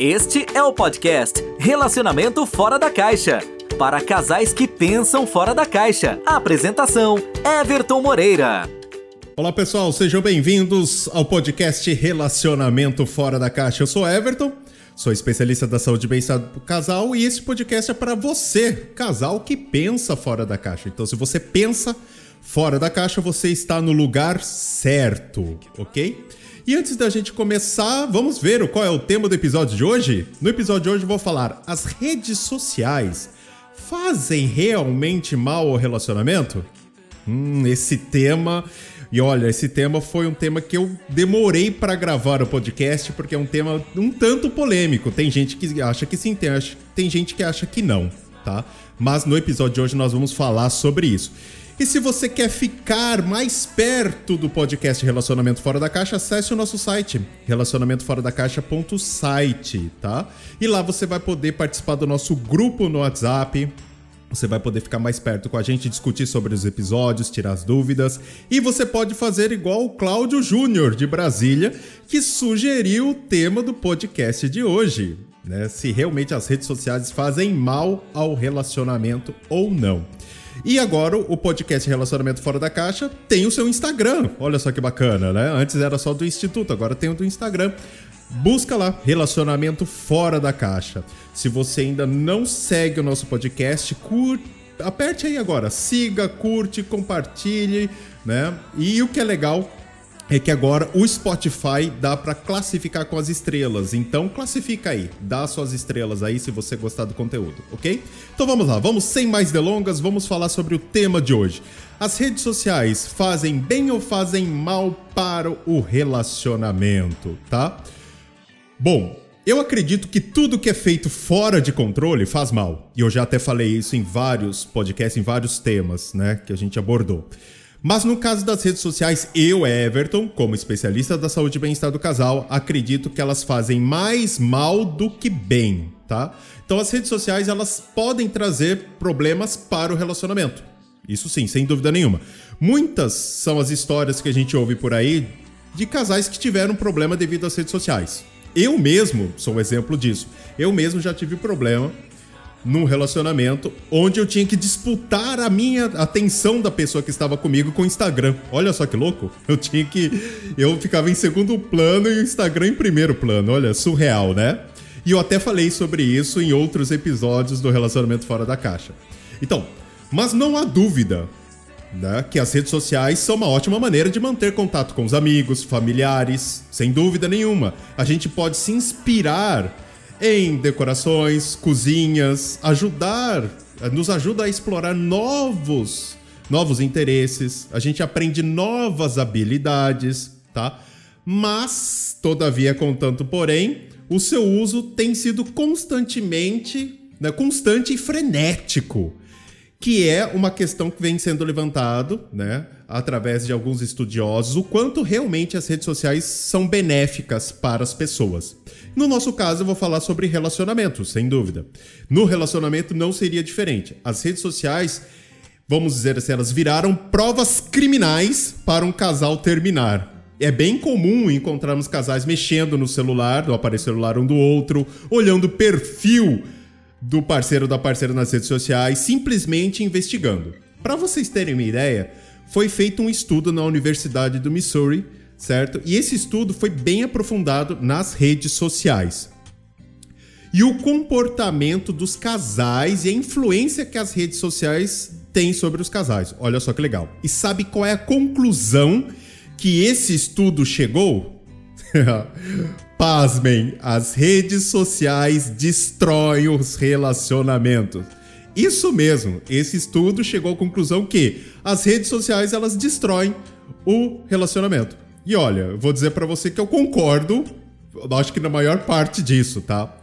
Este é o podcast Relacionamento Fora da Caixa. Para casais que pensam fora da caixa. A apresentação: Everton Moreira. Olá pessoal, sejam bem-vindos ao podcast Relacionamento Fora da Caixa. Eu sou Everton, sou especialista da saúde e bem-estar do casal e esse podcast é para você, casal que pensa fora da caixa. Então, se você pensa fora da caixa, você está no lugar certo, ok? E antes da gente começar, vamos ver qual é o tema do episódio de hoje? No episódio de hoje vou falar: as redes sociais fazem realmente mal ao relacionamento? Hum, esse tema. E olha, esse tema foi um tema que eu demorei para gravar o podcast porque é um tema um tanto polêmico. Tem gente que acha que sim, tem, tem gente que acha que não, tá? Mas no episódio de hoje nós vamos falar sobre isso. E se você quer ficar mais perto do podcast Relacionamento Fora da Caixa, acesse o nosso site, relacionamentoforadacaixa.site, tá? E lá você vai poder participar do nosso grupo no WhatsApp, você vai poder ficar mais perto com a gente, discutir sobre os episódios, tirar as dúvidas. E você pode fazer igual o Cláudio Júnior, de Brasília, que sugeriu o tema do podcast de hoje. Né? Se realmente as redes sociais fazem mal ao relacionamento ou não. E agora o podcast Relacionamento Fora da Caixa tem o seu Instagram. Olha só que bacana, né? Antes era só do Instituto, agora tem o do Instagram. Busca lá, Relacionamento Fora da Caixa. Se você ainda não segue o nosso podcast, curte, aperte aí agora, siga, curte, compartilhe, né? E o que é legal é que agora o Spotify dá para classificar com as estrelas. Então classifica aí, dá suas estrelas aí se você gostar do conteúdo, ok? Então vamos lá, vamos sem mais delongas, vamos falar sobre o tema de hoje. As redes sociais fazem bem ou fazem mal para o relacionamento, tá? Bom, eu acredito que tudo que é feito fora de controle faz mal. E eu já até falei isso em vários podcasts, em vários temas, né, que a gente abordou. Mas no caso das redes sociais, eu, Everton, como especialista da saúde e bem-estar do casal, acredito que elas fazem mais mal do que bem, tá? Então as redes sociais, elas podem trazer problemas para o relacionamento. Isso sim, sem dúvida nenhuma. Muitas são as histórias que a gente ouve por aí de casais que tiveram problema devido às redes sociais. Eu mesmo sou um exemplo disso. Eu mesmo já tive problema num relacionamento onde eu tinha que disputar a minha atenção da pessoa que estava comigo com o Instagram. Olha só que louco. Eu tinha que. Eu ficava em segundo plano e o Instagram em primeiro plano. Olha, surreal, né? E eu até falei sobre isso em outros episódios do Relacionamento Fora da Caixa. Então, mas não há dúvida né, que as redes sociais são uma ótima maneira de manter contato com os amigos, familiares, sem dúvida nenhuma. A gente pode se inspirar em decorações, cozinhas, ajudar, nos ajuda a explorar novos, novos interesses, a gente aprende novas habilidades, tá? Mas, todavia, contanto, porém, o seu uso tem sido constantemente, né, constante e frenético que é uma questão que vem sendo levantado, né, através de alguns estudiosos, o quanto realmente as redes sociais são benéficas para as pessoas. No nosso caso, eu vou falar sobre relacionamento, sem dúvida. No relacionamento não seria diferente. As redes sociais, vamos dizer assim, elas viraram provas criminais para um casal terminar. É bem comum encontrarmos casais mexendo no celular, no aparelho celular um do outro, olhando o perfil do parceiro ou da parceira nas redes sociais, simplesmente investigando. Para vocês terem uma ideia, foi feito um estudo na Universidade do Missouri, certo? E esse estudo foi bem aprofundado nas redes sociais. E o comportamento dos casais e a influência que as redes sociais têm sobre os casais. Olha só que legal. E sabe qual é a conclusão que esse estudo chegou? Pasmem, as redes sociais destroem os relacionamentos. Isso mesmo, esse estudo chegou à conclusão que as redes sociais elas destroem o relacionamento. E olha, vou dizer para você que eu concordo, acho que na maior parte disso, tá?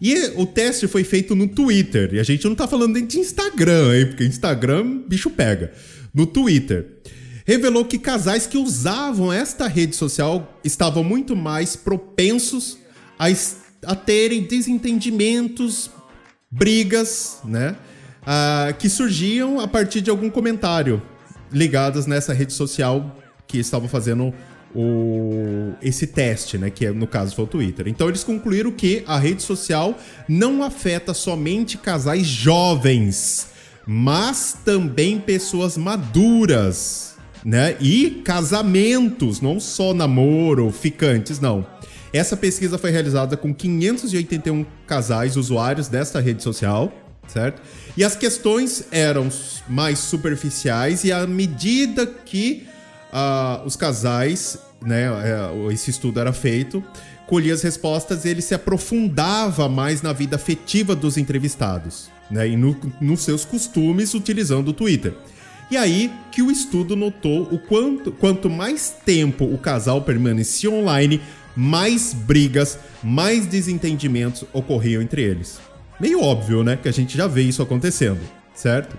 E o teste foi feito no Twitter, e a gente não tá falando nem de Instagram, hein? Porque Instagram, bicho pega. No Twitter revelou que casais que usavam esta rede social estavam muito mais propensos a, a terem desentendimentos, brigas, né? Uh, que surgiam a partir de algum comentário ligados nessa rede social que estavam fazendo o, esse teste, né? Que é, no caso foi o Twitter. Então eles concluíram que a rede social não afeta somente casais jovens, mas também pessoas maduras, né? E casamentos, não só namoro, ficantes, não. Essa pesquisa foi realizada com 581 casais usuários desta rede social, certo? E as questões eram mais superficiais e à medida que uh, os casais, né, é, esse estudo era feito, colhia as respostas, ele se aprofundava mais na vida afetiva dos entrevistados, né, e no, nos seus costumes utilizando o Twitter. E aí que o estudo notou o quanto, quanto mais tempo o casal permanecia online, mais brigas, mais desentendimentos ocorriam entre eles. Meio óbvio, né? Que a gente já vê isso acontecendo, certo?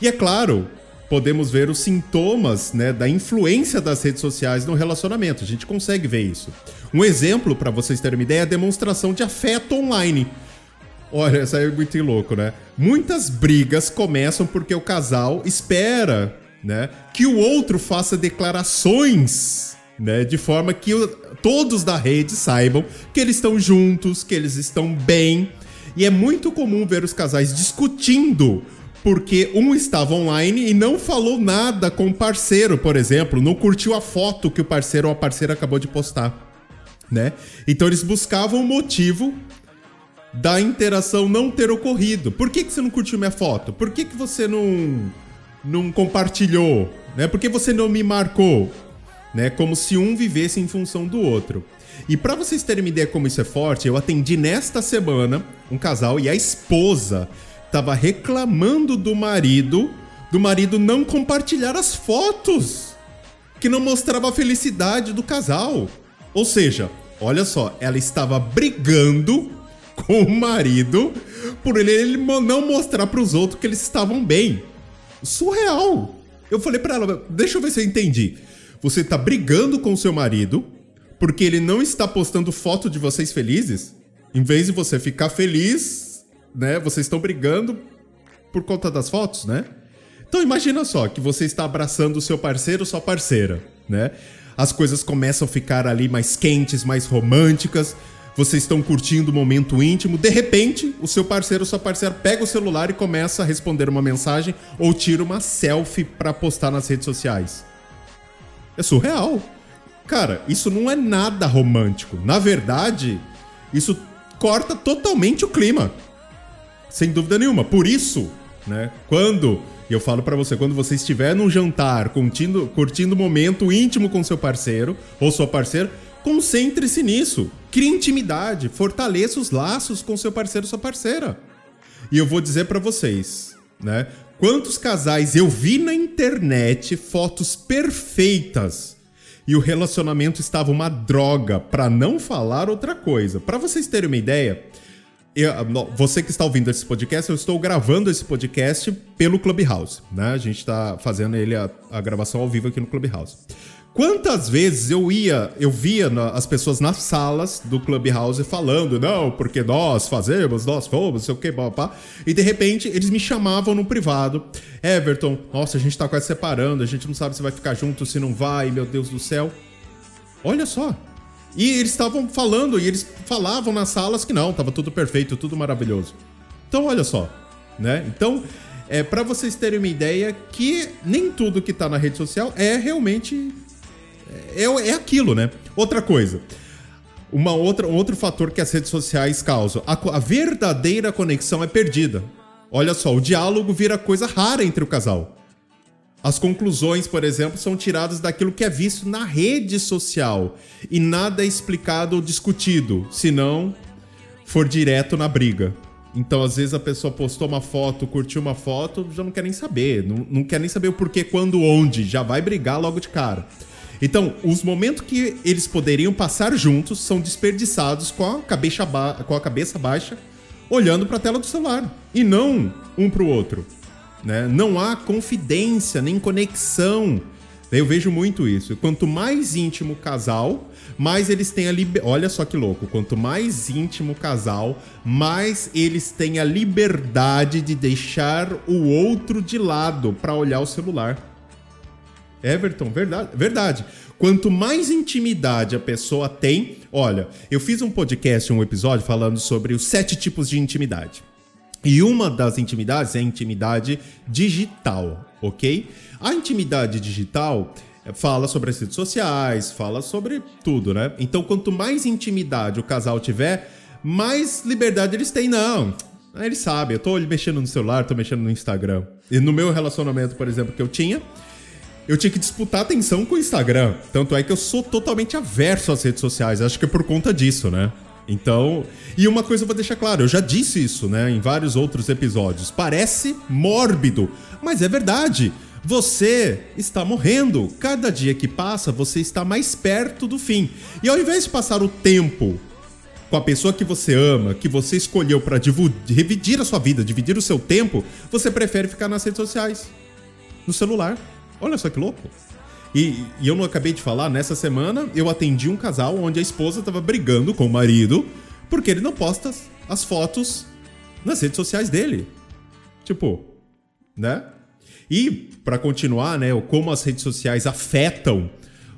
E é claro podemos ver os sintomas né, da influência das redes sociais no relacionamento. A gente consegue ver isso. Um exemplo, para vocês terem uma ideia, é a demonstração de afeto online. Olha, isso aí é muito louco, né? Muitas brigas começam porque o casal espera né, que o outro faça declarações né, de forma que o, todos da rede saibam que eles estão juntos, que eles estão bem. E é muito comum ver os casais discutindo porque um estava online e não falou nada com o parceiro, por exemplo, não curtiu a foto que o parceiro ou a parceira acabou de postar, né? Então eles buscavam o motivo da interação não ter ocorrido. Por que, que você não curtiu minha foto? Por que, que você não, não compartilhou? Né? Por que você não me marcou? Né? Como se um vivesse em função do outro. E para vocês terem uma ideia como isso é forte, eu atendi nesta semana um casal e a esposa tava reclamando do marido, do marido não compartilhar as fotos que não mostrava a felicidade do casal. Ou seja, olha só, ela estava brigando com o marido por ele, ele não mostrar para os outros que eles estavam bem. Surreal. Eu falei para ela, deixa eu ver se eu entendi. Você tá brigando com seu marido porque ele não está postando foto de vocês felizes? Em vez de você ficar feliz né? Vocês estão brigando por conta das fotos, né? Então imagina só que você está abraçando o seu parceiro ou sua parceira, né? As coisas começam a ficar ali mais quentes, mais românticas. Vocês estão curtindo o momento íntimo. De repente, o seu parceiro ou sua parceira pega o celular e começa a responder uma mensagem ou tira uma selfie para postar nas redes sociais. É surreal. Cara, isso não é nada romântico. Na verdade, isso corta totalmente o clima. Sem dúvida nenhuma. Por isso, né, quando eu falo para você, quando você estiver num jantar, curtindo, curtindo o momento íntimo com seu parceiro ou sua parceira, concentre-se nisso. Crie intimidade, fortaleça os laços com seu parceiro ou sua parceira. E eu vou dizer para vocês, né? Quantos casais eu vi na internet fotos perfeitas e o relacionamento estava uma droga, para não falar outra coisa. Para vocês terem uma ideia, eu, você que está ouvindo esse podcast, eu estou gravando esse podcast pelo Clubhouse, né? A gente está fazendo ele a, a, gravação ao vivo aqui no Clubhouse. Quantas vezes eu ia, eu via na, as pessoas nas salas do Clubhouse falando, não, porque nós fazemos, nós fomos, sei o que, papá. E de repente eles me chamavam no privado. Everton, nossa, a gente está quase separando, a gente não sabe se vai ficar junto, se não vai, meu Deus do céu. Olha só, e eles estavam falando, e eles falavam nas salas que não, tava tudo perfeito, tudo maravilhoso. Então, olha só, né? Então, é para vocês terem uma ideia que nem tudo que tá na rede social é realmente é, é aquilo, né? Outra coisa, uma outra, outro fator que as redes sociais causam, a, a verdadeira conexão é perdida. Olha só, o diálogo vira coisa rara entre o casal. As conclusões, por exemplo, são tiradas daquilo que é visto na rede social e nada é explicado ou discutido, se não for direto na briga. Então, às vezes, a pessoa postou uma foto, curtiu uma foto, já não quer nem saber. Não, não quer nem saber o porquê, quando, onde. Já vai brigar logo de cara. Então, os momentos que eles poderiam passar juntos são desperdiçados com a cabeça, com a cabeça baixa, olhando para a tela do celular. E não um para o outro. Né? Não há confidência nem conexão. Eu vejo muito isso. Quanto mais íntimo o casal, mais eles têm a liberdade. Olha só que louco. Quanto mais íntimo o casal, mais eles têm a liberdade de deixar o outro de lado para olhar o celular. Everton, verdade. Verdade. Quanto mais intimidade a pessoa tem, olha, eu fiz um podcast, um episódio falando sobre os sete tipos de intimidade. E uma das intimidades é a intimidade digital, ok? A intimidade digital fala sobre as redes sociais, fala sobre tudo, né? Então, quanto mais intimidade o casal tiver, mais liberdade eles têm. Não, eles sabem, eu tô mexendo no celular, tô mexendo no Instagram. E no meu relacionamento, por exemplo, que eu tinha, eu tinha que disputar atenção com o Instagram. Tanto é que eu sou totalmente averso às redes sociais. Acho que é por conta disso, né? Então, e uma coisa eu vou deixar claro, eu já disse isso, né, em vários outros episódios. Parece mórbido, mas é verdade. Você está morrendo. Cada dia que passa, você está mais perto do fim. E ao invés de passar o tempo com a pessoa que você ama, que você escolheu para dividir a sua vida, dividir o seu tempo, você prefere ficar nas redes sociais, no celular. Olha só que louco. E, e, eu não acabei de falar, nessa semana eu atendi um casal onde a esposa estava brigando com o marido porque ele não posta as fotos nas redes sociais dele. Tipo, né? E para continuar, né, como as redes sociais afetam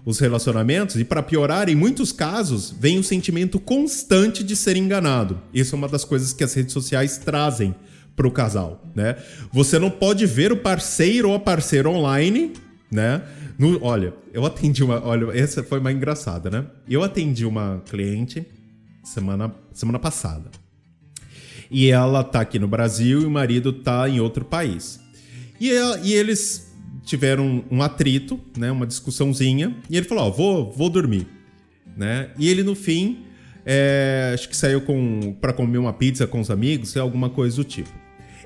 os relacionamentos e para piorar, em muitos casos, vem o sentimento constante de ser enganado. Isso é uma das coisas que as redes sociais trazem para o casal, né? Você não pode ver o parceiro ou a parceira online, né? No, olha, eu atendi uma. Olha, essa foi uma engraçada, né? Eu atendi uma cliente semana, semana passada. E ela tá aqui no Brasil e o marido tá em outro país. E, ela, e eles tiveram um atrito, né? Uma discussãozinha. E ele falou: Ó, vou, vou dormir. Né? E ele, no fim, é, acho que saiu com para comer uma pizza com os amigos, alguma coisa do tipo.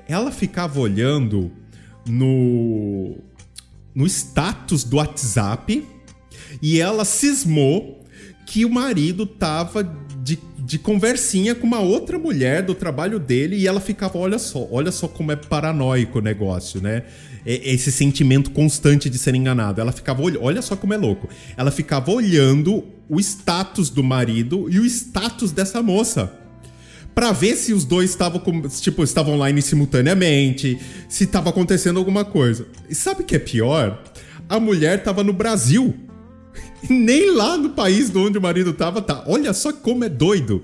Ela ficava olhando no no status do WhatsApp e ela cismou que o marido tava de, de conversinha com uma outra mulher do trabalho dele e ela ficava, olha só, olha só como é paranoico o negócio, né? Esse sentimento constante de ser enganado. Ela ficava, olha só como é louco. Ela ficava olhando o status do marido e o status dessa moça para ver se os dois estavam tipo estavam online simultaneamente, se estava acontecendo alguma coisa. E sabe o que é pior? A mulher tava no Brasil. Nem lá no país onde o marido tava tá. Olha só como é doido.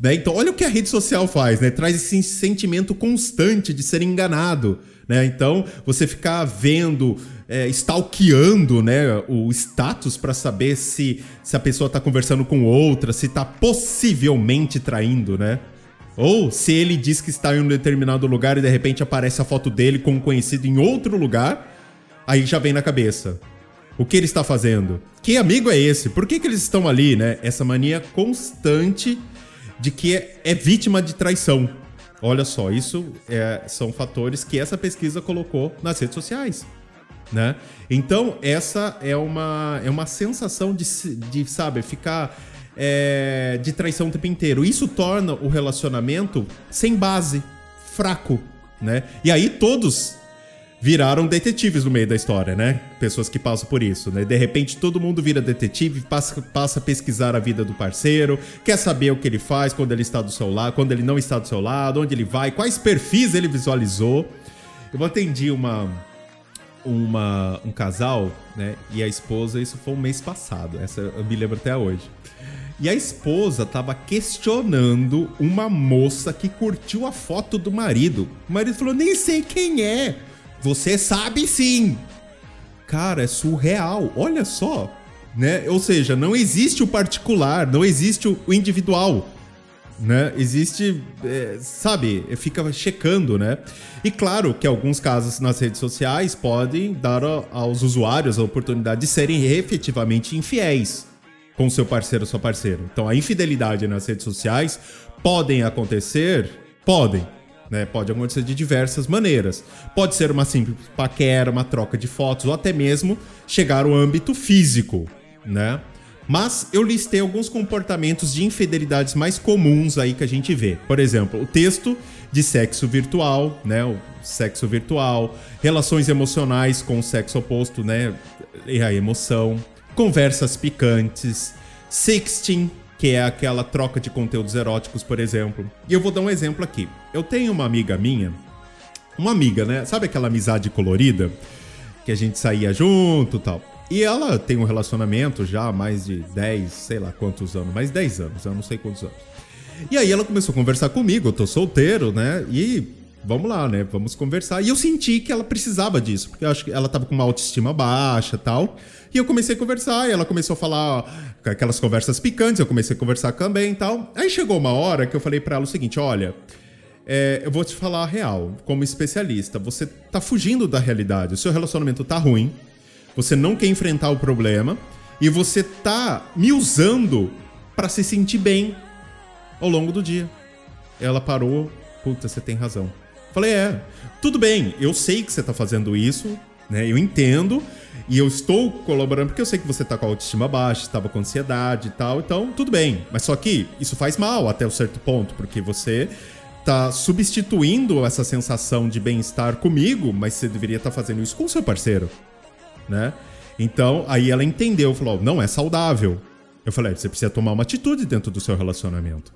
Né? Então, olha o que a rede social faz, né? Traz esse sentimento constante de ser enganado. Né? Então, você ficar vendo, é, stalkeando né, o status para saber se, se a pessoa está conversando com outra, se está possivelmente traindo, né? Ou se ele diz que está em um determinado lugar e de repente aparece a foto dele com um conhecido em outro lugar, aí já vem na cabeça. O que ele está fazendo? Que amigo é esse? Por que, que eles estão ali, né? Essa mania constante de que é, é vítima de traição. Olha só, isso é, são fatores que essa pesquisa colocou nas redes sociais. Né? Então, essa é uma, é uma sensação de, de sabe, ficar é, de traição o tempo inteiro. Isso torna o relacionamento sem base, fraco, né? E aí todos viraram detetives no meio da história, né? Pessoas que passam por isso, né? De repente todo mundo vira detetive, passa, passa a pesquisar a vida do parceiro, quer saber o que ele faz quando ele está do seu lado, quando ele não está do seu lado, onde ele vai, quais perfis ele visualizou. Eu atendi uma uma um casal, né? E a esposa, isso foi um mês passado. Essa eu me lembro até hoje. E a esposa tava questionando uma moça que curtiu a foto do marido. O marido falou: nem sei quem é. Você sabe sim. Cara, é surreal. Olha só. Né? Ou seja, não existe o particular, não existe o individual. Né? Existe, é, sabe, fica checando, né? E claro que alguns casos nas redes sociais podem dar aos usuários a oportunidade de serem efetivamente infiéis com seu parceiro ou sua parceira. Então a infidelidade nas redes sociais podem acontecer, podem, né? Pode acontecer de diversas maneiras. Pode ser uma simples paquera, uma troca de fotos ou até mesmo chegar ao âmbito físico, né? Mas eu listei alguns comportamentos de infidelidades mais comuns aí que a gente vê. Por exemplo, o texto de sexo virtual, né? O sexo virtual, relações emocionais com o sexo oposto, né? E a emoção, conversas picantes, sexting, que é aquela troca de conteúdos eróticos, por exemplo. E eu vou dar um exemplo aqui. Eu tenho uma amiga minha, uma amiga, né? Sabe aquela amizade colorida que a gente saía junto, tal. E ela tem um relacionamento já há mais de 10, sei lá quantos anos, mais 10 anos, eu não sei quantos anos. E aí ela começou a conversar comigo, eu tô solteiro, né? E vamos lá, né? Vamos conversar. E eu senti que ela precisava disso, porque eu acho que ela tava com uma autoestima baixa tal. E eu comecei a conversar, e ela começou a falar aquelas conversas picantes, eu comecei a conversar também e tal. Aí chegou uma hora que eu falei para ela o seguinte: olha. É, eu vou te falar a real, como especialista, você tá fugindo da realidade, o seu relacionamento tá ruim, você não quer enfrentar o problema e você tá me usando para se sentir bem ao longo do dia. Ela parou, puta, você tem razão. Falei, é, tudo bem, eu sei que você tá fazendo isso, né? Eu entendo, e eu estou colaborando porque eu sei que você tá com a autoestima baixa, estava com ansiedade e tal, então tudo bem. Mas só que isso faz mal até um certo ponto, porque você tá substituindo essa sensação de bem-estar comigo, mas você deveria estar tá fazendo isso com o seu parceiro, né? Então, aí ela entendeu, falou: "Não é saudável". Eu falei: "Você precisa tomar uma atitude dentro do seu relacionamento".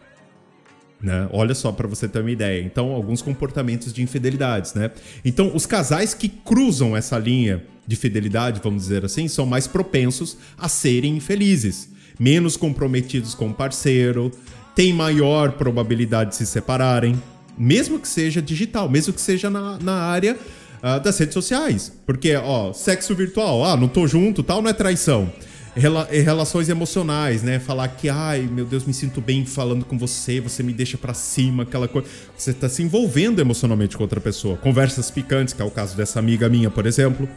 Né? Olha só para você ter uma ideia. Então, alguns comportamentos de infidelidades, né? Então, os casais que cruzam essa linha de fidelidade, vamos dizer assim, são mais propensos a serem infelizes, menos comprometidos com o parceiro, têm maior probabilidade de se separarem, mesmo que seja digital, mesmo que seja na, na área uh, das redes sociais. Porque, ó, sexo virtual, ah, não tô junto, tal, não é traição. Rela relações emocionais, né? Falar que, ai, meu Deus, me sinto bem falando com você, você me deixa para cima, aquela coisa. Você tá se envolvendo emocionalmente com outra pessoa. Conversas picantes, que é o caso dessa amiga minha, por exemplo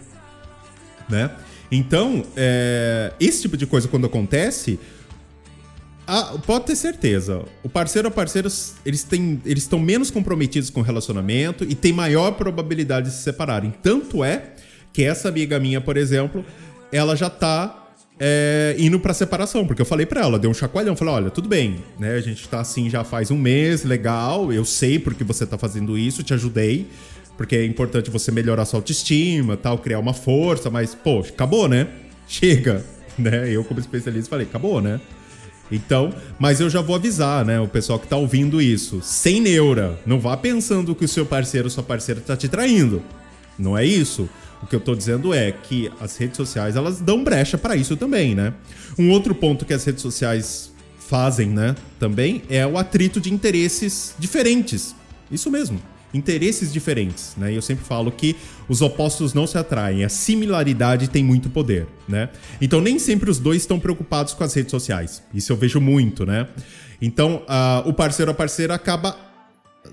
né? Então, é, esse tipo de coisa quando acontece, pode ter certeza, o parceiro ou parceiros, eles têm, eles estão menos comprometidos com o relacionamento e tem maior probabilidade de se separarem. Tanto é que essa amiga minha, por exemplo, ela já tá é, indo pra separação, porque eu falei pra ela, deu um chacoalhão, falei, olha, tudo bem, né? A gente tá assim já faz um mês, legal, eu sei porque você tá fazendo isso, te ajudei, porque é importante você melhorar sua autoestima, tal, criar uma força, mas, pô, acabou, né? Chega, né? Eu, como especialista, falei, acabou, né? Então, mas eu já vou avisar, né, o pessoal que tá ouvindo isso, sem neura, não vá pensando que o seu parceiro sua parceira tá te traindo. Não é isso. O que eu tô dizendo é que as redes sociais, elas dão brecha para isso também, né? Um outro ponto que as redes sociais fazem, né, também é o atrito de interesses diferentes. Isso mesmo interesses diferentes, né? Eu sempre falo que os opostos não se atraem, a similaridade tem muito poder, né? Então nem sempre os dois estão preocupados com as redes sociais. Isso eu vejo muito, né? Então uh, o parceiro a parceira acaba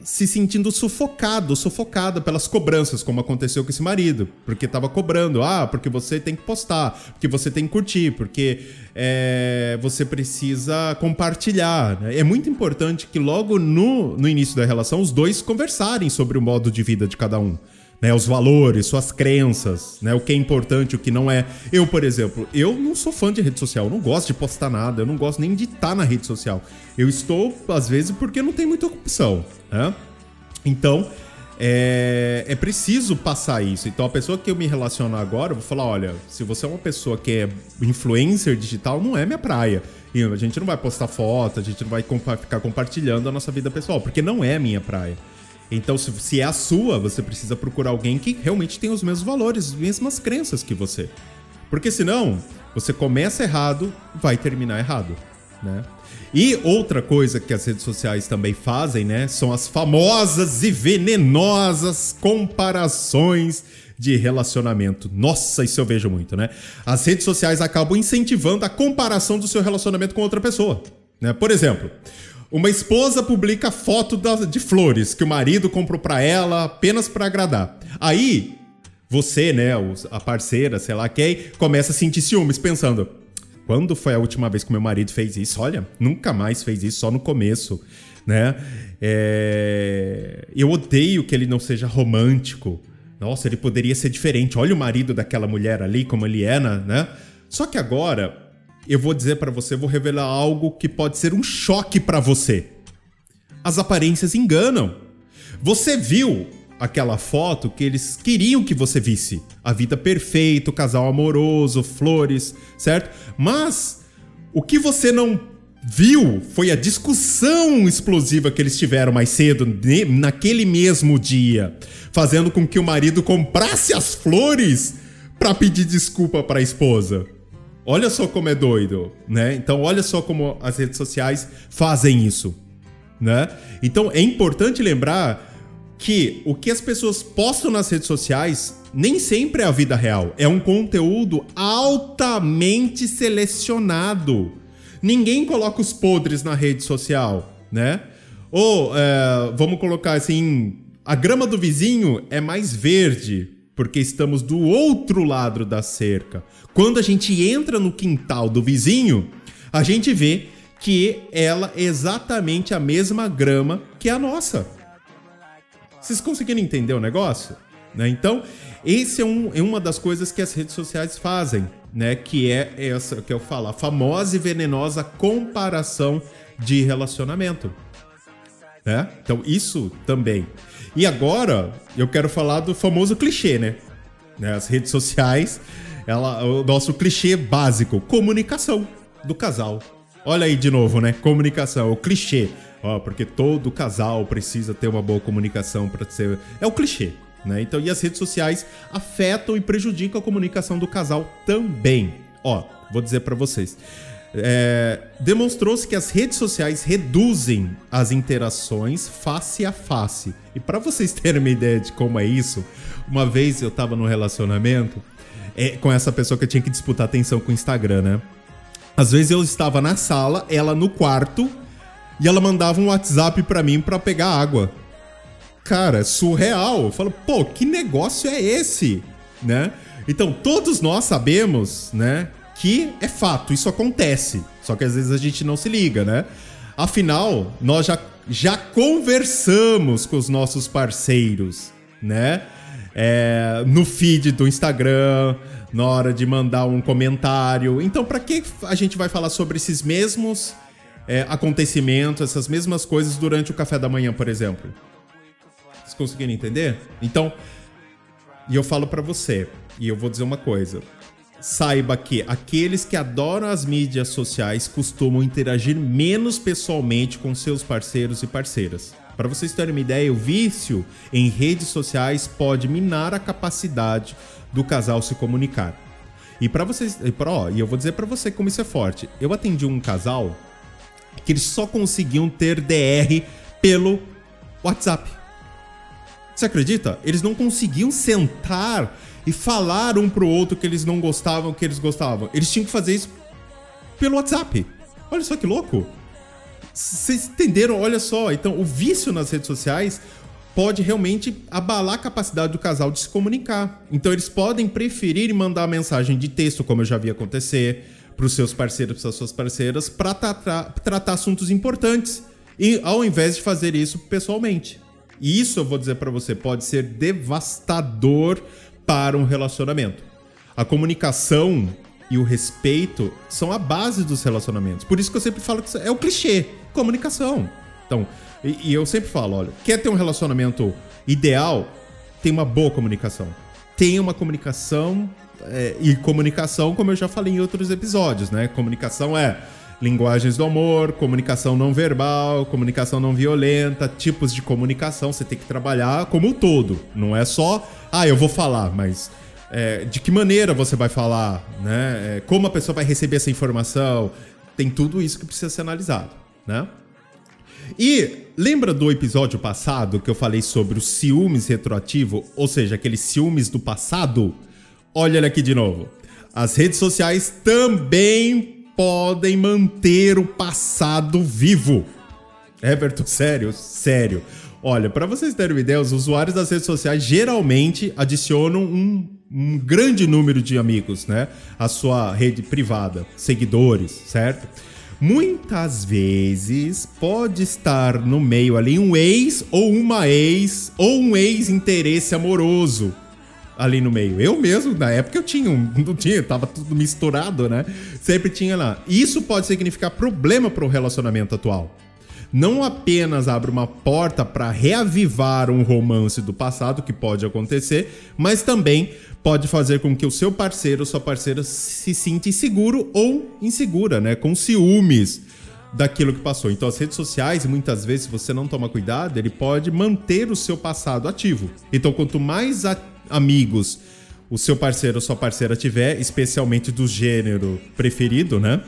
se sentindo sufocado, sufocada pelas cobranças, como aconteceu com esse marido, porque tava cobrando, ah, porque você tem que postar, porque você tem que curtir, porque é, você precisa compartilhar. Né? É muito importante que logo no, no início da relação os dois conversarem sobre o modo de vida de cada um né, os valores, suas crenças, né, o que é importante, o que não é. Eu, por exemplo, eu não sou fã de rede social, eu não gosto de postar nada, eu não gosto nem de estar na rede social. Eu estou, às vezes, porque não tem muita opção, né? Então, é, é preciso passar isso. Então, a pessoa que eu me relaciono agora, eu vou falar: olha, se você é uma pessoa que é influencer digital, não é minha praia. E a gente não vai postar foto, a gente não vai compa ficar compartilhando a nossa vida pessoal, porque não é minha praia. Então, se, se é a sua, você precisa procurar alguém que realmente tem os mesmos valores, as mesmas crenças que você. Porque senão, você começa errado, vai terminar errado, né? E outra coisa que as redes sociais também fazem, né, são as famosas e venenosas comparações de relacionamento. Nossa, isso eu vejo muito, né? As redes sociais acabam incentivando a comparação do seu relacionamento com outra pessoa, né? Por exemplo, uma esposa publica foto de flores que o marido comprou para ela apenas para agradar. Aí, você, né, a parceira, sei lá quem, começa a sentir ciúmes, pensando: quando foi a última vez que meu marido fez isso? Olha, nunca mais fez isso, só no começo, né? É... Eu odeio que ele não seja romântico. Nossa, ele poderia ser diferente. Olha o marido daquela mulher ali, como ele é, né? Só que agora eu vou dizer para você, vou revelar algo que pode ser um choque para você. As aparências enganam. Você viu aquela foto que eles queriam que você visse. A vida perfeita, o casal amoroso, flores, certo? Mas o que você não viu foi a discussão explosiva que eles tiveram mais cedo, naquele mesmo dia, fazendo com que o marido comprasse as flores para pedir desculpa para a esposa. Olha só como é doido, né? Então olha só como as redes sociais fazem isso, né? Então é importante lembrar que o que as pessoas postam nas redes sociais nem sempre é a vida real, é um conteúdo altamente selecionado. Ninguém coloca os podres na rede social, né? Ou é, vamos colocar assim, a grama do vizinho é mais verde porque estamos do outro lado da cerca. Quando a gente entra no quintal do vizinho, a gente vê que ela é exatamente a mesma grama que a nossa. Vocês conseguiram entender o negócio? Né? Então, esse é, um, é, uma das coisas que as redes sociais fazem, né? Que é essa que eu falo, a famosa e venenosa comparação de relacionamento. Né? Então, isso também. E agora eu quero falar do famoso clichê, né? né? As redes sociais, ela, o nosso clichê básico, comunicação do casal. Olha aí de novo, né? Comunicação, o clichê. Ó, porque todo casal precisa ter uma boa comunicação para ser. É o clichê. Né? Então, e as redes sociais afetam e prejudicam a comunicação do casal também. Ó, vou dizer para vocês. É, Demonstrou-se que as redes sociais reduzem as interações face a face. E para vocês terem uma ideia de como é isso, uma vez eu tava num relacionamento é, com essa pessoa que eu tinha que disputar atenção com o Instagram, né? Às vezes eu estava na sala, ela no quarto, e ela mandava um WhatsApp para mim para pegar água. Cara, surreal. Eu falo, pô, que negócio é esse? Né? Então, todos nós sabemos, né, que é fato, isso acontece. Só que às vezes a gente não se liga, né? Afinal, nós já, já conversamos com os nossos parceiros, né? É, no feed do Instagram, na hora de mandar um comentário. Então, para que a gente vai falar sobre esses mesmos é, acontecimentos, essas mesmas coisas durante o café da manhã, por exemplo? Vocês conseguiram entender? Então, e eu falo para você, e eu vou dizer uma coisa: Saiba que aqueles que adoram as mídias sociais costumam interagir menos pessoalmente com seus parceiros e parceiras. Para vocês terem uma ideia, o vício em redes sociais pode minar a capacidade do casal se comunicar. E para vocês, e, pra, ó, e eu vou dizer para você como isso é forte. Eu atendi um casal que eles só conseguiam ter DR pelo WhatsApp. Você acredita? Eles não conseguiam sentar e falar um pro outro que eles não gostavam, que eles gostavam. Eles tinham que fazer isso pelo WhatsApp. Olha só que louco. Vocês entenderam? Olha só. Então, o vício nas redes sociais pode realmente abalar a capacidade do casal de se comunicar. Então, eles podem preferir mandar mensagem de texto, como eu já vi acontecer, para os seus parceiros, para as suas parceiras, para tratar, tratar assuntos importantes, e ao invés de fazer isso pessoalmente. E isso eu vou dizer para você pode ser devastador para um relacionamento. A comunicação e o respeito são a base dos relacionamentos. Por isso que eu sempre falo que é o clichê, comunicação. Então, e, e eu sempre falo, olha, quer ter um relacionamento ideal, tem uma boa comunicação. Tem uma comunicação é, e comunicação, como eu já falei em outros episódios, né? Comunicação é linguagens do amor, comunicação não verbal, comunicação não violenta, tipos de comunicação, você tem que trabalhar como um todo. Não é só, ah, eu vou falar, mas é, de que maneira você vai falar, né? É, como a pessoa vai receber essa informação, tem tudo isso que precisa ser analisado, né? E lembra do episódio passado que eu falei sobre o ciúmes retroativo, ou seja, aqueles ciúmes do passado? Olha ele aqui de novo. As redes sociais também podem manter o passado vivo. Everton, sério? Sério. Olha, para vocês terem uma ideia, os usuários das redes sociais geralmente adicionam um, um grande número de amigos, né? A sua rede privada, seguidores, certo? Muitas vezes pode estar no meio ali um ex ou uma ex ou um ex-interesse amoroso ali no meio. Eu mesmo, na época, eu tinha um. Não tinha, tava tudo misturado, né? Sempre tinha lá. Isso pode significar problema para o relacionamento atual. Não apenas abre uma porta para reavivar um romance do passado, que pode acontecer, mas também pode fazer com que o seu parceiro ou sua parceira se sinta inseguro ou insegura, né? Com ciúmes daquilo que passou. Então, as redes sociais, muitas vezes, se você não toma cuidado, ele pode manter o seu passado ativo. Então, quanto mais ativo amigos o seu parceiro ou sua parceira tiver, especialmente do gênero preferido, né?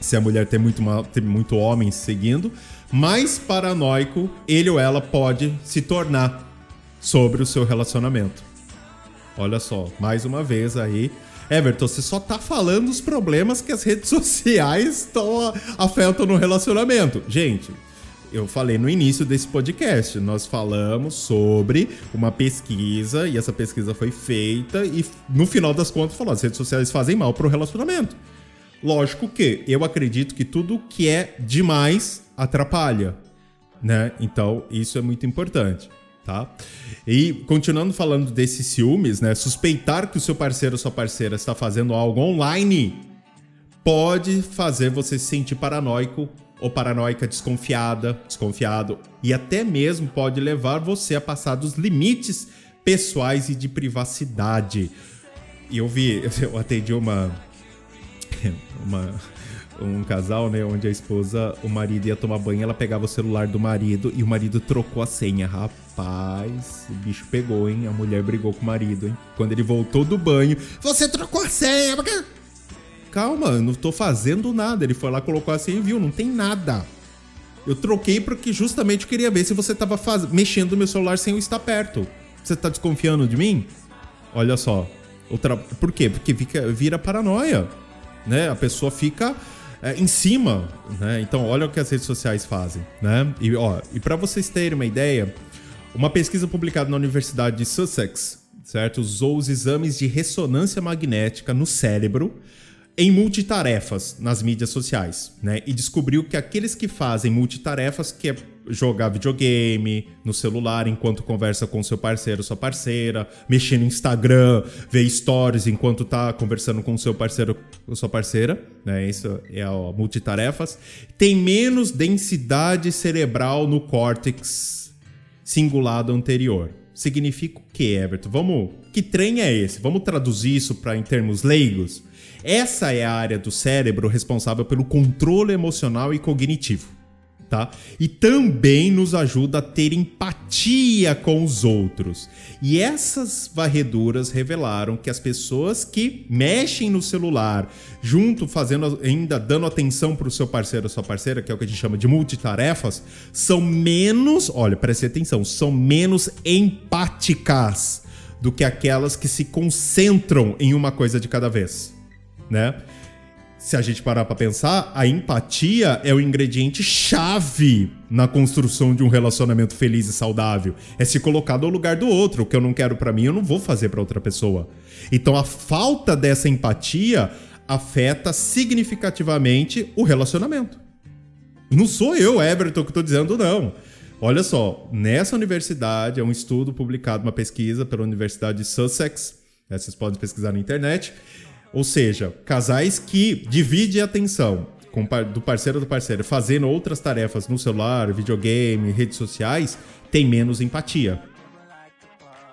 Se a mulher tem muito, tem muito homem seguindo, mais paranoico ele ou ela pode se tornar sobre o seu relacionamento. Olha só, mais uma vez aí. Everton, você só tá falando os problemas que as redes sociais estão afetam no relacionamento. Gente, eu falei no início desse podcast, nós falamos sobre uma pesquisa e essa pesquisa foi feita e no final das contas falou, as redes sociais fazem mal pro relacionamento. Lógico que eu acredito que tudo que é demais atrapalha, né? Então, isso é muito importante tá? E continuando falando desses ciúmes, né? Suspeitar que o seu parceiro ou sua parceira está fazendo algo online pode fazer você se sentir paranoico ou paranoica, desconfiada, desconfiado e até mesmo pode levar você a passar dos limites pessoais e de privacidade. E eu vi, eu atendi uma uma um casal, né, onde a esposa, o marido ia tomar banho, ela pegava o celular do marido e o marido trocou a senha. Rapaz, o bicho pegou, hein? A mulher brigou com o marido, hein? Quando ele voltou do banho, você trocou a senha, porque... Calma, não tô fazendo nada. Ele foi lá, colocou a senha e viu, não tem nada. Eu troquei porque justamente eu queria ver se você tava faz... mexendo no meu celular sem eu estar perto. Você tá desconfiando de mim? Olha só. Outra... Por quê? Porque fica... vira paranoia. Né? A pessoa fica é, em cima, né? Então, olha o que as redes sociais fazem, né? E, ó, e para vocês terem uma ideia, uma pesquisa publicada na Universidade de Sussex, certo? Usou os exames de ressonância magnética no cérebro em multitarefas nas mídias sociais, né? E descobriu que aqueles que fazem multitarefas, que é jogar videogame no celular enquanto conversa com seu parceiro, sua parceira, mexer no Instagram, ver stories enquanto tá conversando com seu parceiro ou sua parceira, né? Isso é o multitarefas. Tem menos densidade cerebral no córtex cingulado anterior. Significa o que, Everton? Vamos, que trem é esse? Vamos traduzir isso para em termos leigos? Essa é a área do cérebro responsável pelo controle emocional e cognitivo tá? E também nos ajuda a ter empatia com os outros. E essas varreduras revelaram que as pessoas que mexem no celular, junto fazendo ainda dando atenção para o seu parceiro ou sua parceira, que é o que a gente chama de multitarefas, são menos, olha, preste atenção, são menos empáticas do que aquelas que se concentram em uma coisa de cada vez, né? se a gente parar para pensar, a empatia é o ingrediente chave na construção de um relacionamento feliz e saudável. É se colocar no lugar do outro. O que eu não quero para mim, eu não vou fazer para outra pessoa. Então a falta dessa empatia afeta significativamente o relacionamento. Não sou eu, Everton, que estou dizendo não. Olha só, nessa universidade, é um estudo publicado, uma pesquisa pela Universidade de Sussex, né, vocês podem pesquisar na internet, ou seja, casais que dividem a atenção do parceiro do parceiro fazendo outras tarefas no celular, videogame, redes sociais, tem menos empatia.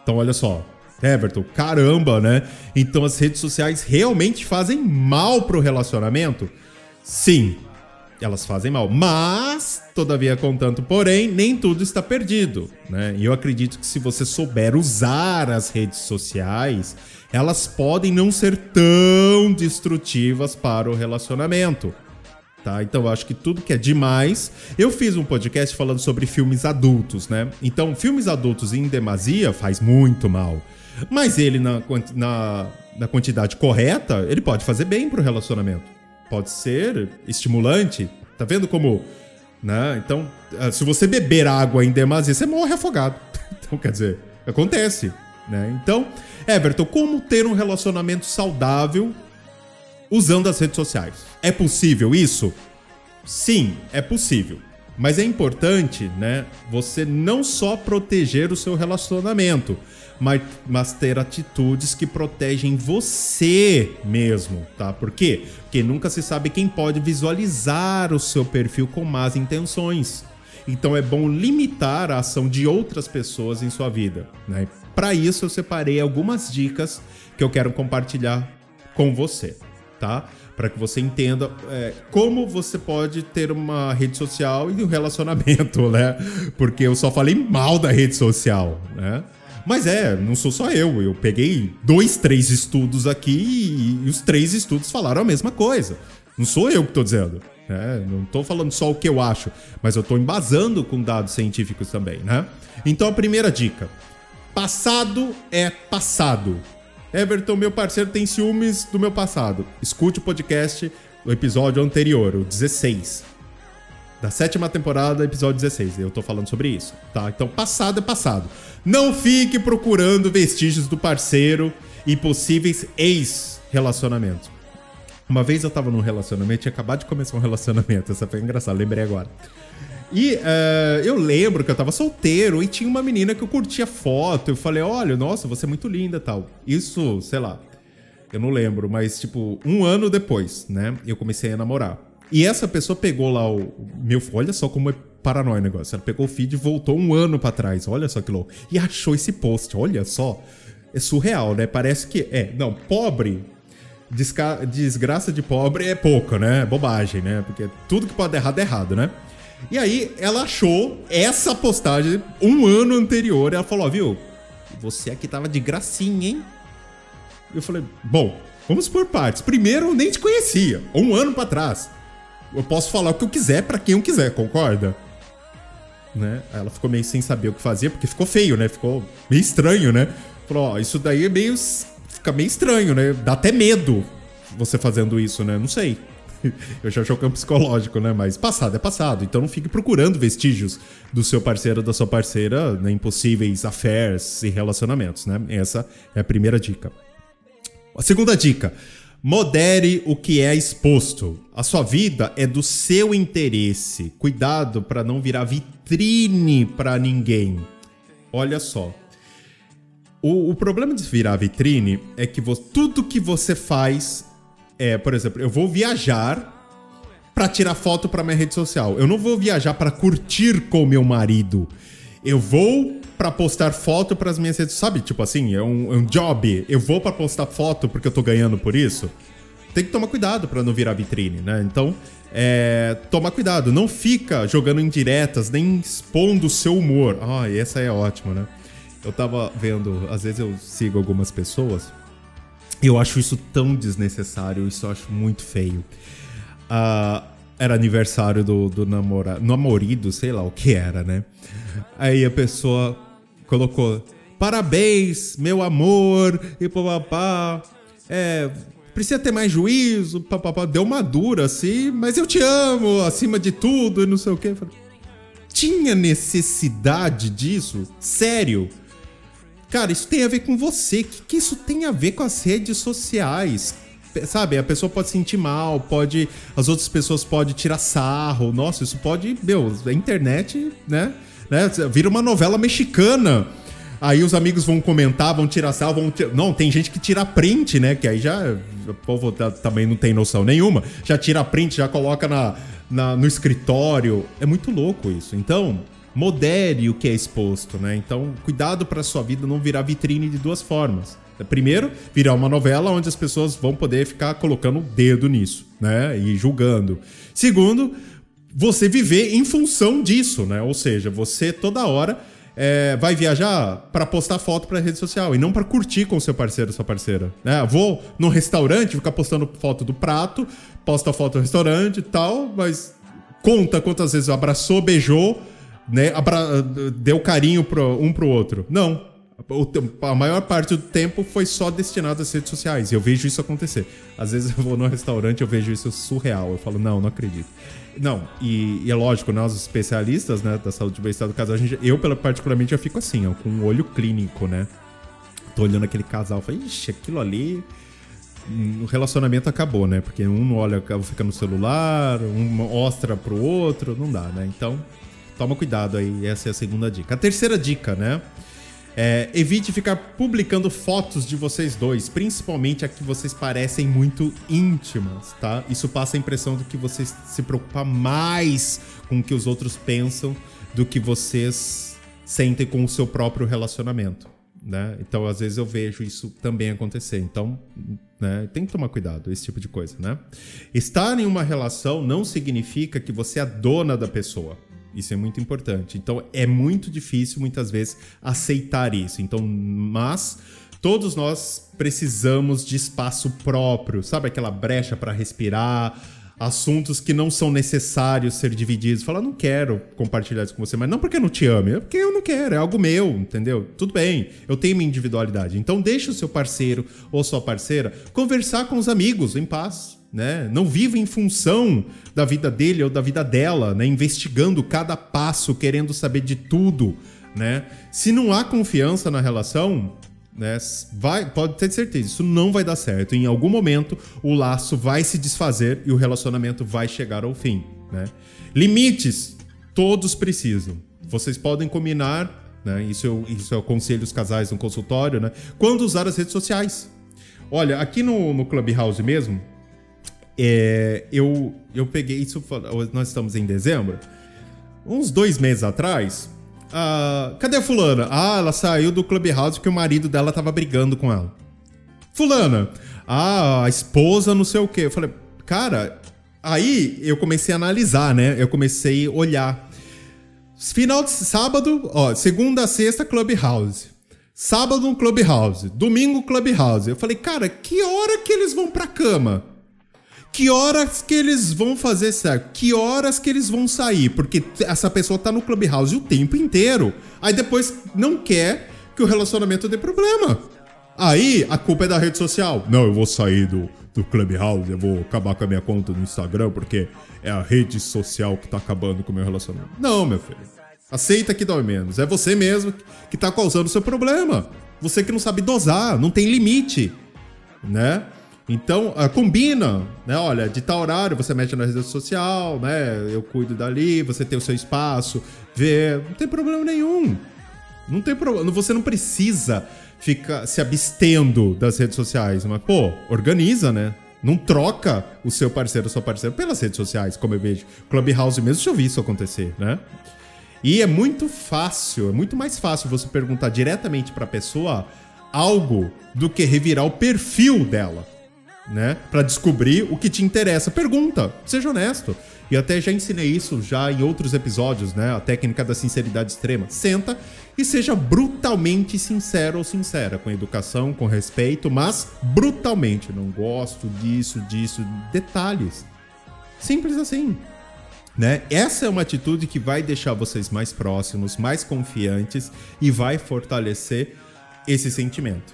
Então, olha só. Everton, caramba, né? Então as redes sociais realmente fazem mal pro relacionamento? Sim, elas fazem mal. Mas, todavia, contanto, porém, nem tudo está perdido, né? E eu acredito que se você souber usar as redes sociais, elas podem não ser tão destrutivas para o relacionamento. Tá? Então acho que tudo que é demais. Eu fiz um podcast falando sobre filmes adultos, né? Então, filmes adultos em demasia faz muito mal. Mas ele, na, na, na quantidade correta, ele pode fazer bem pro relacionamento. Pode ser estimulante. Tá vendo como. Né? Então, eh, se você beber água em demasia, você morre afogado. Então, quer dizer, acontece. Né? Então, Everton, como ter um relacionamento saudável usando as redes sociais? É possível isso? Sim, é possível. Mas é importante, né, você não só proteger o seu relacionamento, mas, mas ter atitudes que protegem você mesmo, tá? Por quê? Porque nunca se sabe quem pode visualizar o seu perfil com más intenções. Então é bom limitar a ação de outras pessoas em sua vida, né? Para isso, eu separei algumas dicas que eu quero compartilhar com você, tá? Para que você entenda é, como você pode ter uma rede social e um relacionamento, né? Porque eu só falei mal da rede social, né? Mas é, não sou só eu. Eu peguei dois, três estudos aqui e, os três estudos falaram a mesma coisa. Não sou eu que estou dizendo. Né? Não estou falando só o que eu acho, mas eu estou embasando com dados científicos também, né? Então a primeira dica: passado é passado. Everton, meu parceiro, tem ciúmes do meu passado. Escute o podcast, o episódio anterior, o 16 da sétima temporada, episódio 16. Eu tô falando sobre isso, tá? Então, passado é passado. Não fique procurando vestígios do parceiro e possíveis ex-relacionamentos. Uma vez eu tava num relacionamento, tinha acabado de começar um relacionamento, essa foi engraçada, lembrei agora. E uh, eu lembro que eu tava solteiro e tinha uma menina que eu curtia foto. Eu falei, olha, nossa, você é muito linda tal. Isso, sei lá, eu não lembro, mas tipo, um ano depois, né? Eu comecei a namorar. E essa pessoa pegou lá o. Meu, olha só como é paranoia o negócio. Ela pegou o feed e voltou um ano para trás. Olha só que louco. E achou esse post. Olha só. É surreal, né? Parece que. É, não, pobre. Desca... Desgraça de pobre é pouco, né? Bobagem, né? Porque tudo que pode dar errado é errado, né? E aí ela achou essa postagem um ano anterior. Ela falou: Ó, viu? Você aqui tava de gracinha, hein? Eu falei: Bom, vamos por partes. Primeiro, eu nem te conhecia. Um ano para trás eu posso falar o que eu quiser para quem eu quiser, concorda? Né? Ela ficou meio sem saber o que fazer, porque ficou feio, né? Ficou meio estranho, né? Falou, ó, isso daí é meio. Fica meio estranho, né? Dá até medo você fazendo isso, né? Não sei. Eu já achou campo psicológico, né? Mas passado é passado. Então não fique procurando vestígios do seu parceiro ou da sua parceira né? em possíveis affairs e relacionamentos, né? Essa é a primeira dica. A segunda dica. Modere o que é exposto. A sua vida é do seu interesse. Cuidado para não virar vitrine para ninguém. Olha só. O, o, problema de virar vitrine é que você, tudo que você faz é, por exemplo, eu vou viajar para tirar foto para minha rede social. Eu não vou viajar para curtir com meu marido. Eu vou para postar foto para as minhas redes, sabe? Tipo assim, é um, é um job. Eu vou para postar foto porque eu tô ganhando por isso. Tem que tomar cuidado para não virar vitrine, né? Então, é, toma cuidado, não fica jogando indiretas nem expondo o seu humor. Ah, essa é ótima, né? Eu tava vendo, às vezes eu sigo algumas pessoas, eu acho isso tão desnecessário, isso eu acho muito feio. Uh, era aniversário do, do namorado, namorido, sei lá o que era, né? Aí a pessoa colocou parabéns, meu amor, e papapá. É, precisa ter mais juízo, papapá. Deu uma dura assim, mas eu te amo acima de tudo e não sei o que. Tinha necessidade disso? Sério? Cara, isso tem a ver com você. O que, que isso tem a ver com as redes sociais? Sabe, a pessoa pode se sentir mal, pode. As outras pessoas podem tirar sarro. Nossa, isso pode. Meu, a internet, né? Né? Vira uma novela mexicana. Aí os amigos vão comentar, vão tirar sal, vão. Não, tem gente que tira print, né? Que aí já. O povo tá, também não tem noção nenhuma. Já tira print, já coloca na, na, no escritório. É muito louco isso. Então, modere o que é exposto, né? Então, cuidado para sua vida não virar vitrine de duas formas. Primeiro, virar uma novela onde as pessoas vão poder ficar colocando o dedo nisso, né? E julgando. Segundo, você viver em função disso, né? Ou seja, você toda hora é, vai viajar para postar foto para rede social e não para curtir com seu parceiro sua parceira. Né? Vou no restaurante, ficar postando foto do prato, posta foto do restaurante e tal, mas conta quantas vezes abraçou, beijou, né? Abra deu carinho pro, um pro outro. Não. A maior parte do tempo foi só destinado às redes sociais. E eu vejo isso acontecer. Às vezes eu vou no restaurante eu vejo isso surreal. Eu falo, não, não acredito. Não, e, e, é lógico, nós especialistas né, da saúde e bem-estar do casal, gente, eu particularmente já fico assim, ó, com um olho clínico, né? Tô olhando aquele casal, falo, ixi, aquilo ali. O relacionamento acabou, né? Porque um olha, fica no celular, um mostra pro outro, não dá, né? Então, toma cuidado aí, essa é a segunda dica. A terceira dica, né? É, evite ficar publicando fotos de vocês dois, principalmente a que vocês parecem muito íntimas, tá? Isso passa a impressão de que vocês se preocupam mais com o que os outros pensam do que vocês sentem com o seu próprio relacionamento, né? Então, às vezes eu vejo isso também acontecer. Então, né, tem que tomar cuidado, esse tipo de coisa, né? Estar em uma relação não significa que você é a dona da pessoa. Isso é muito importante. Então é muito difícil muitas vezes aceitar isso. Então, mas todos nós precisamos de espaço próprio, sabe aquela brecha para respirar, assuntos que não são necessários ser divididos. Fala, não quero compartilhar isso com você, mas não porque eu não te ame, é porque eu não quero, é algo meu, entendeu? Tudo bem, eu tenho minha individualidade. Então deixa o seu parceiro ou sua parceira conversar com os amigos em paz. Né? Não viva em função da vida dele ou da vida dela, né? investigando cada passo, querendo saber de tudo. Né? Se não há confiança na relação, né? Vai, pode ter certeza, isso não vai dar certo. Em algum momento, o laço vai se desfazer e o relacionamento vai chegar ao fim. Né? Limites, todos precisam. Vocês podem combinar, né? isso, eu, isso eu aconselho os casais no consultório, né? quando usar as redes sociais. Olha, aqui no, no Clubhouse mesmo, é, eu, eu peguei isso, nós estamos em dezembro, uns dois meses atrás, ah, cadê a fulana? Ah, ela saiu do Clubhouse porque o marido dela tava brigando com ela. Fulana, ah, a esposa não sei o quê. Eu falei, cara, aí eu comecei a analisar, né? Eu comecei a olhar. Final de sábado, ó, segunda sexta, Clubhouse. Sábado Clubhouse. Domingo, Clubhouse. Eu falei, cara, que hora que eles vão pra cama? Que horas que eles vão fazer certo? Que horas que eles vão sair? Porque essa pessoa tá no Clubhouse o tempo inteiro. Aí depois não quer que o relacionamento dê problema. Aí a culpa é da rede social. Não, eu vou sair do, do Clubhouse, eu vou acabar com a minha conta no Instagram porque é a rede social que tá acabando com o meu relacionamento. Não, meu filho. Aceita que dói menos. É você mesmo que tá causando o seu problema. Você que não sabe dosar, não tem limite, né? Então, uh, combina, né? Olha, de tal horário você mexe na rede social, né? Eu cuido dali, você tem o seu espaço, vê. Não tem problema nenhum. Não tem problema. Você não precisa ficar se abstendo das redes sociais. Mas, pô, organiza, né? Não troca o seu parceiro ou sua parceira pelas redes sociais, como eu vejo. Clubhouse mesmo, já vi isso acontecer, né? E é muito fácil, é muito mais fácil você perguntar diretamente para a pessoa algo do que revirar o perfil dela né? Para descobrir o que te interessa. Pergunta, seja honesto. E até já ensinei isso já em outros episódios, né? A técnica da sinceridade extrema. Senta e seja brutalmente sincero ou sincera, com educação, com respeito, mas brutalmente. Não gosto disso, disso, detalhes. Simples assim. Né? Essa é uma atitude que vai deixar vocês mais próximos, mais confiantes e vai fortalecer esse sentimento,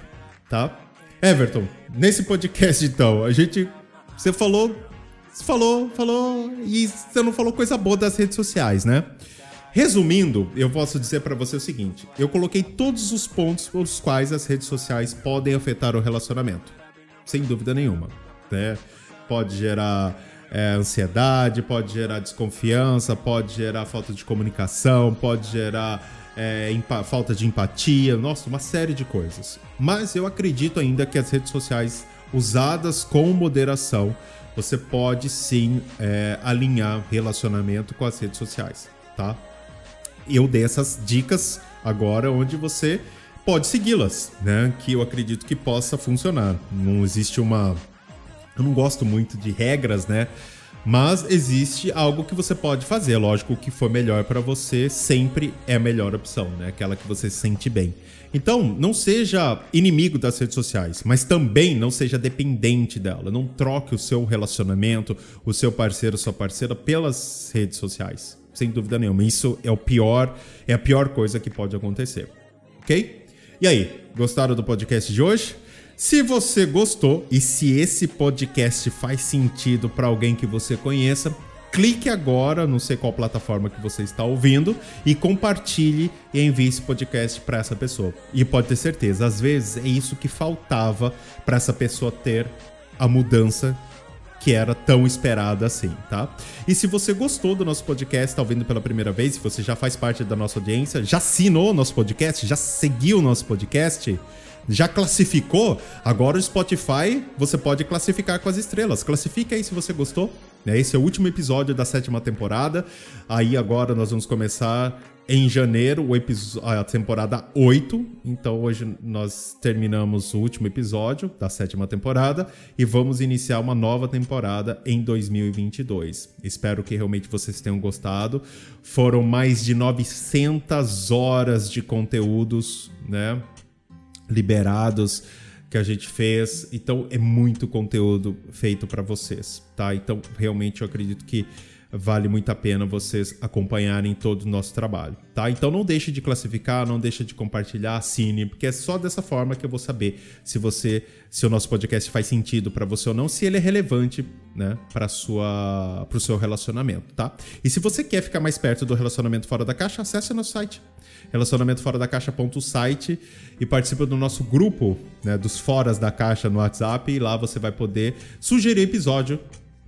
tá? Everton, nesse podcast então, a gente. Você falou. Você falou, falou. E você não falou coisa boa das redes sociais, né? Resumindo, eu posso dizer para você o seguinte: eu coloquei todos os pontos pelos quais as redes sociais podem afetar o relacionamento. Sem dúvida nenhuma. Né? Pode gerar é, ansiedade, pode gerar desconfiança, pode gerar falta de comunicação, pode gerar é, falta de empatia, nossa, uma série de coisas. Mas eu acredito ainda que as redes sociais usadas com moderação, você pode sim é, alinhar relacionamento com as redes sociais, tá? Eu dei essas dicas agora onde você pode segui-las, né? Que eu acredito que possa funcionar. Não existe uma. Eu não gosto muito de regras, né? Mas existe algo que você pode fazer. Lógico, o que for melhor para você sempre é a melhor opção, né? Aquela que você se sente bem. Então, não seja inimigo das redes sociais, mas também não seja dependente dela. Não troque o seu relacionamento, o seu parceiro, sua parceira pelas redes sociais. Sem dúvida nenhuma. Isso é o pior, é a pior coisa que pode acontecer. OK? E aí, gostaram do podcast de hoje? Se você gostou e se esse podcast faz sentido para alguém que você conheça, clique agora, não sei qual plataforma que você está ouvindo, e compartilhe e envie esse podcast para essa pessoa. E pode ter certeza, às vezes é isso que faltava para essa pessoa ter a mudança que era tão esperada assim, tá? E se você gostou do nosso podcast, está ouvindo pela primeira vez, se você já faz parte da nossa audiência, já assinou o nosso podcast, já seguiu o nosso podcast, já classificou, agora o Spotify você pode classificar com as estrelas. Classifica aí se você gostou. Né? Esse é o último episódio da sétima temporada. Aí agora nós vamos começar em janeiro a temporada 8. Então hoje nós terminamos o último episódio da sétima temporada e vamos iniciar uma nova temporada em 2022. Espero que realmente vocês tenham gostado. Foram mais de 900 horas de conteúdos, né, liberados que a gente fez. Então é muito conteúdo feito para vocês, tá? Então realmente eu acredito que vale muito a pena vocês acompanharem todo o nosso trabalho, tá? Então não deixe de classificar, não deixe de compartilhar, assine, porque é só dessa forma que eu vou saber se você, se o nosso podcast faz sentido para você ou não, se ele é relevante, né, para sua, para o seu relacionamento, tá? E se você quer ficar mais perto do relacionamento fora da caixa, acesse nosso site relacionamentoforadacaixa.site e participe do nosso grupo né, dos foras da caixa no WhatsApp e lá você vai poder sugerir episódio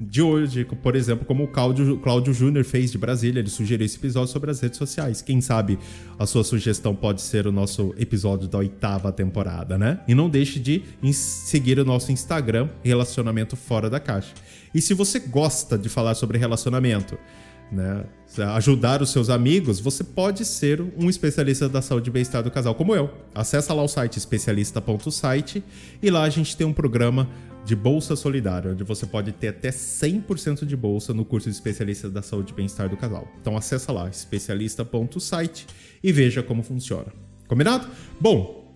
de hoje, por exemplo, como o Cláudio, Cláudio Júnior fez de Brasília, ele sugeriu esse episódio sobre as redes sociais. Quem sabe a sua sugestão pode ser o nosso episódio da oitava temporada, né? E não deixe de seguir o nosso Instagram, Relacionamento Fora da Caixa. E se você gosta de falar sobre relacionamento, né, ajudar os seus amigos, você pode ser um especialista da saúde e bem-estar do casal, como eu. Acesse lá o site especialista.site e lá a gente tem um programa de bolsa solidária, onde você pode ter até 100% de bolsa no curso de especialista da saúde e bem-estar do casal. Então acessa lá especialista.site e veja como funciona. Combinado? Bom,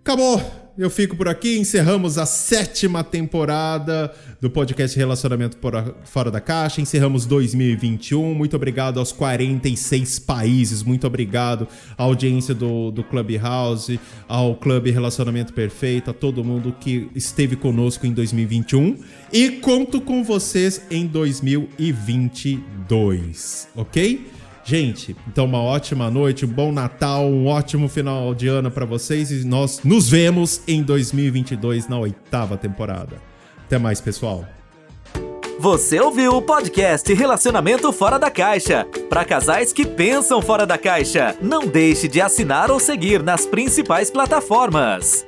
acabou eu fico por aqui. Encerramos a sétima temporada do podcast Relacionamento Fora da Caixa. Encerramos 2021. Muito obrigado aos 46 países. Muito obrigado à audiência do, do Clubhouse, ao Clube Relacionamento Perfeito, a todo mundo que esteve conosco em 2021. E conto com vocês em 2022, ok? Gente, então uma ótima noite, um bom Natal, um ótimo final de ano para vocês e nós nos vemos em 2022 na oitava temporada. Até mais, pessoal. Você ouviu o podcast Relacionamento Fora da Caixa. Para casais que pensam fora da caixa, não deixe de assinar ou seguir nas principais plataformas.